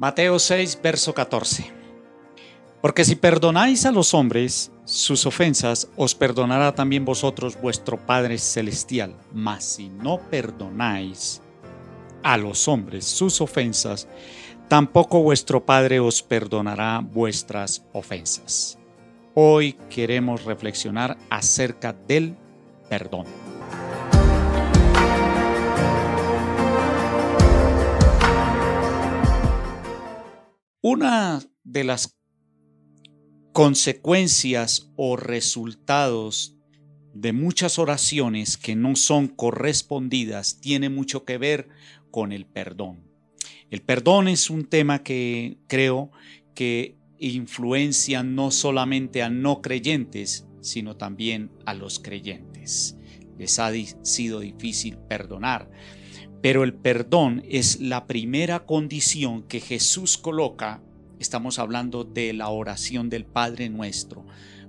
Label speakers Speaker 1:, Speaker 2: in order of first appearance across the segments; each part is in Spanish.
Speaker 1: Mateo 6, verso 14. Porque si perdonáis a los hombres sus ofensas, os perdonará también vosotros vuestro Padre Celestial. Mas si no perdonáis a los hombres sus ofensas, tampoco vuestro Padre os perdonará vuestras ofensas. Hoy queremos reflexionar acerca del perdón. Una de las consecuencias o resultados de muchas oraciones que no son correspondidas tiene mucho que ver con el perdón. El perdón es un tema que creo que influencia no solamente a no creyentes, sino también a los creyentes. Les ha sido difícil perdonar, pero el perdón es la primera condición que Jesús coloca estamos hablando de la oración del Padre nuestro.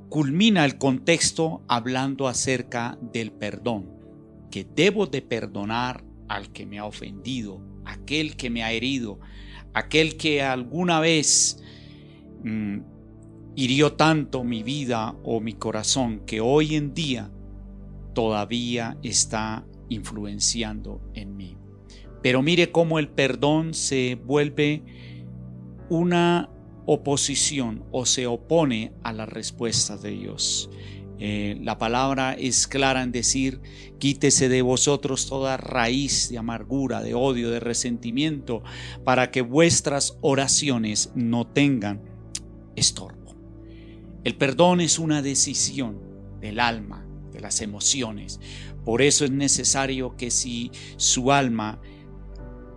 Speaker 1: Culmina el contexto hablando acerca del perdón, que debo de perdonar al que me ha ofendido, aquel que me ha herido, aquel que alguna vez mm, hirió tanto mi vida o mi corazón que hoy en día todavía está influenciando en mí. Pero mire cómo el perdón se vuelve una oposición o se opone a la respuesta de Dios. Eh, la palabra es clara en decir, quítese de vosotros toda raíz de amargura, de odio, de resentimiento, para que vuestras oraciones no tengan estorbo. El perdón es una decisión del alma, de las emociones. Por eso es necesario que si su alma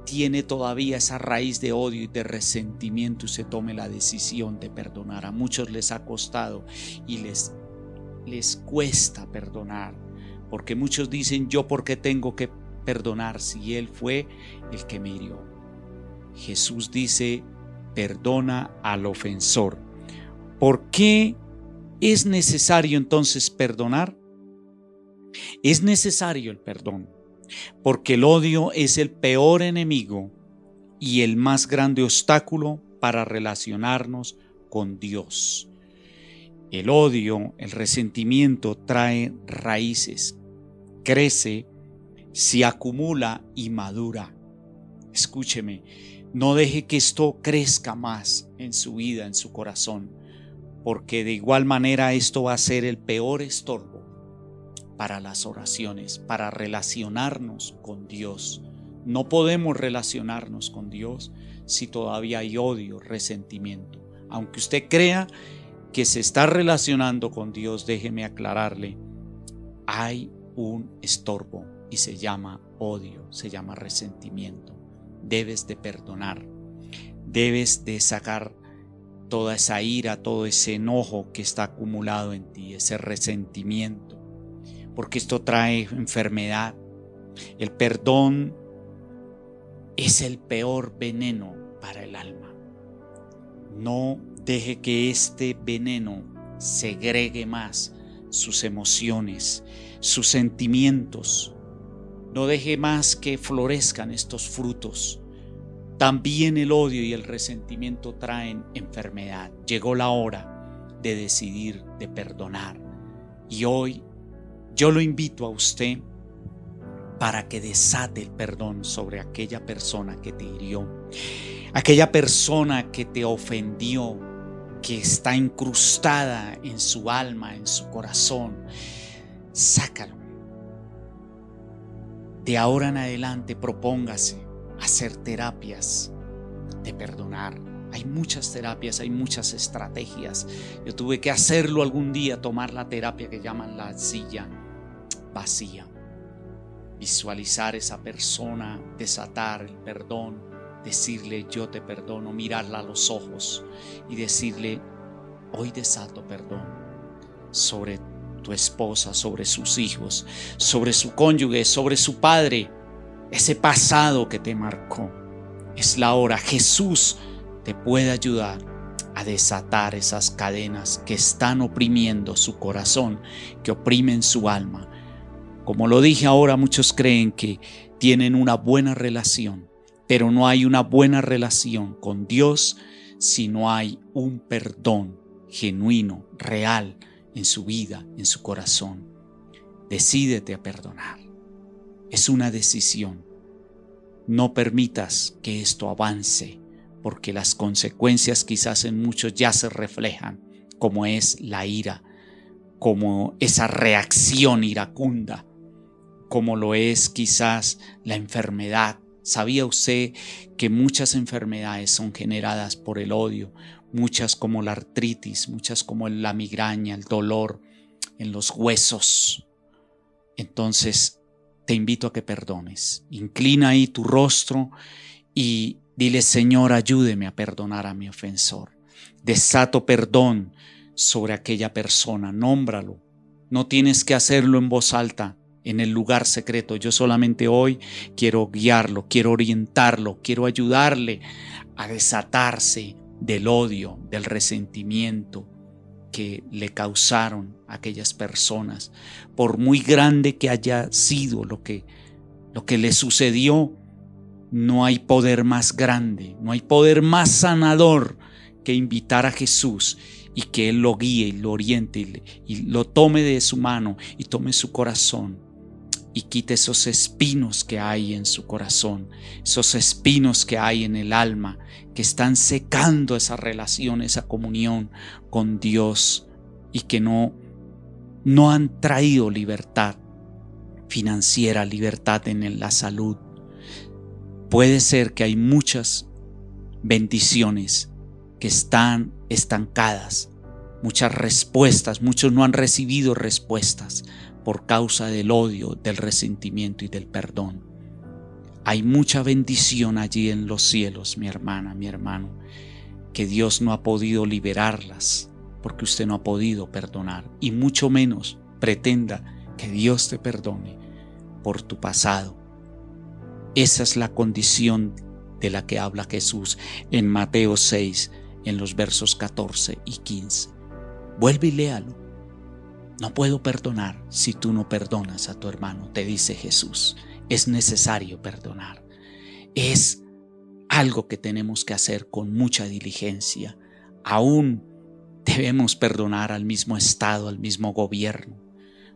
Speaker 1: tiene todavía esa raíz de odio y de resentimiento y se tome la decisión de perdonar. A muchos les ha costado y les, les cuesta perdonar, porque muchos dicen, yo por qué tengo que perdonar si Él fue el que me hirió. Jesús dice, perdona al ofensor. ¿Por qué es necesario entonces perdonar? Es necesario el perdón porque el odio es el peor enemigo y el más grande obstáculo para relacionarnos con Dios. El odio, el resentimiento trae raíces, crece, se acumula y madura. Escúcheme, no deje que esto crezca más en su vida, en su corazón, porque de igual manera esto va a ser el peor estorbo para las oraciones, para relacionarnos con Dios. No podemos relacionarnos con Dios si todavía hay odio, resentimiento. Aunque usted crea que se está relacionando con Dios, déjeme aclararle, hay un estorbo y se llama odio, se llama resentimiento. Debes de perdonar, debes de sacar toda esa ira, todo ese enojo que está acumulado en ti, ese resentimiento porque esto trae enfermedad. El perdón es el peor veneno para el alma. No deje que este veneno segregue más sus emociones, sus sentimientos. No deje más que florezcan estos frutos. También el odio y el resentimiento traen enfermedad. Llegó la hora de decidir de perdonar. Y hoy yo lo invito a usted para que desate el perdón sobre aquella persona que te hirió, aquella persona que te ofendió, que está incrustada en su alma, en su corazón. Sácalo. De ahora en adelante propóngase hacer terapias de perdonar. Hay muchas terapias, hay muchas estrategias. Yo tuve que hacerlo algún día, tomar la terapia que llaman la silla vacía. Visualizar esa persona, desatar el perdón, decirle yo te perdono, mirarla a los ojos y decirle hoy desato perdón sobre tu esposa, sobre sus hijos, sobre su cónyuge, sobre su padre, ese pasado que te marcó. Es la hora. Jesús te puede ayudar a desatar esas cadenas que están oprimiendo su corazón, que oprimen su alma. Como lo dije ahora, muchos creen que tienen una buena relación pero no hay una buena relación con Dios si no hay un perdón genuino, real en su vida, en su corazón. Decídete a perdonar. Es una decisión. No permitas que esto avance, porque las consecuencias quizás en muchos ya se reflejan, como es la ira, como esa reacción iracunda, como lo es quizás la enfermedad. ¿Sabía usted que muchas enfermedades son generadas por el odio? Muchas como la artritis, muchas como la migraña, el dolor en los huesos. Entonces, te invito a que perdones. Inclina ahí tu rostro y dile, Señor, ayúdeme a perdonar a mi ofensor. Desato perdón sobre aquella persona, nómbralo. No tienes que hacerlo en voz alta, en el lugar secreto. Yo solamente hoy quiero guiarlo, quiero orientarlo, quiero ayudarle a desatarse del odio, del resentimiento que le causaron aquellas personas. Por muy grande que haya sido lo que, lo que le sucedió, no hay poder más grande, no hay poder más sanador que invitar a Jesús y que Él lo guíe y lo oriente y, lo tome de su mano y tome su corazón y quite esos espinos que hay en su corazón, esos espinos que hay en el alma, que están secando esa relación, esa comunión con Dios y que no, no han traído libertad financiera, libertad en la salud. Puede ser que hay muchas bendiciones que están estancadas, muchas respuestas, muchos no han recibido respuestas por causa del odio, del resentimiento y del perdón. Hay mucha bendición allí en los cielos, mi hermana, mi hermano, que Dios no ha podido liberarlas porque usted no ha podido perdonar y mucho menos pretenda que Dios te perdone por tu pasado. Esa es la condición de la que habla Jesús en Mateo 6, en los versos 14 y 15. Vuelve y léalo. No puedo perdonar si tú no perdonas a tu hermano, te dice Jesús. Es necesario perdonar. Es algo que tenemos que hacer con mucha diligencia. Aún debemos perdonar al mismo Estado, al mismo gobierno,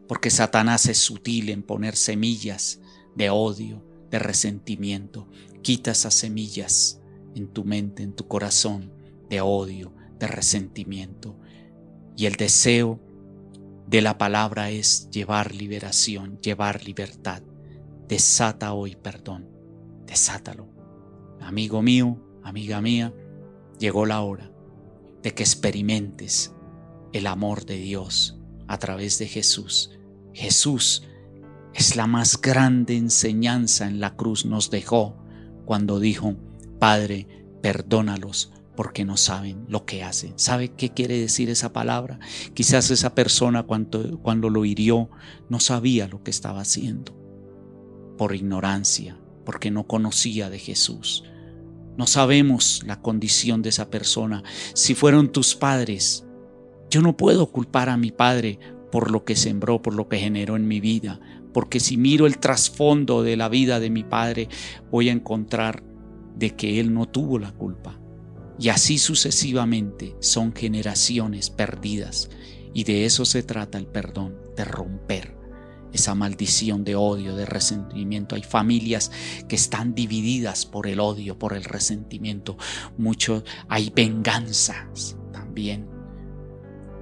Speaker 1: porque Satanás es sutil en poner semillas de odio, de resentimiento. Quita esas semillas en tu mente, en tu corazón, de odio, de resentimiento. Y el deseo de la palabra es llevar liberación, llevar libertad. Desata hoy perdón, desátalo. Amigo mío, amiga mía, llegó la hora de que experimentes el amor de Dios a través de Jesús. Jesús es la más grande enseñanza en la cruz nos dejó cuando dijo, Padre, perdónalos porque no saben lo que hacen. ¿Sabe qué quiere decir esa palabra? Quizás esa persona cuando, cuando lo hirió no sabía lo que estaba haciendo por ignorancia, porque no conocía de Jesús. No sabemos la condición de esa persona. Si fueron tus padres, yo no puedo culpar a mi padre por lo que sembró, por lo que generó en mi vida, porque si miro el trasfondo de la vida de mi padre, voy a encontrar de que él no tuvo la culpa. Y así sucesivamente son generaciones perdidas. Y de eso se trata el perdón, de romper esa maldición de odio, de resentimiento. Hay familias que están divididas por el odio, por el resentimiento. Mucho hay venganzas también.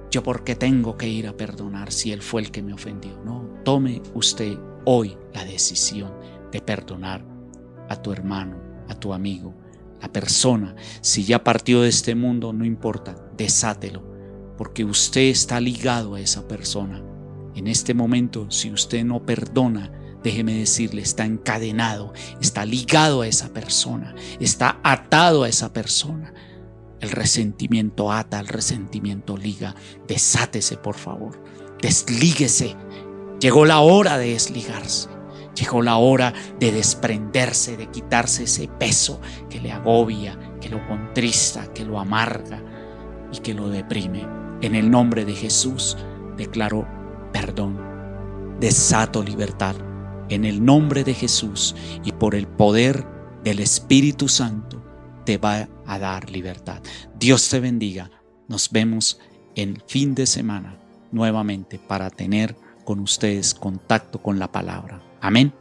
Speaker 1: Yo porque tengo que ir a perdonar si él fue el que me ofendió. No, tome usted hoy la decisión de perdonar a tu hermano, a tu amigo, la persona, si ya partió de este mundo, no importa, desátelo, porque usted está ligado a esa persona. En este momento, si usted no perdona, déjeme decirle, está encadenado, está ligado a esa persona, está atado a esa persona. El resentimiento ata, el resentimiento liga. Desátese, por favor. Deslíguese. Llegó la hora de desligarse. Llegó la hora de desprenderse, de quitarse ese peso que le agobia, que lo contrista, que lo amarga y que lo deprime. En el nombre de Jesús declaro perdón, desato libertad. En el nombre de Jesús y por el poder el Espíritu Santo te va a dar libertad. Dios te bendiga. Nos vemos en fin de semana nuevamente para tener con ustedes contacto con la palabra. Amén.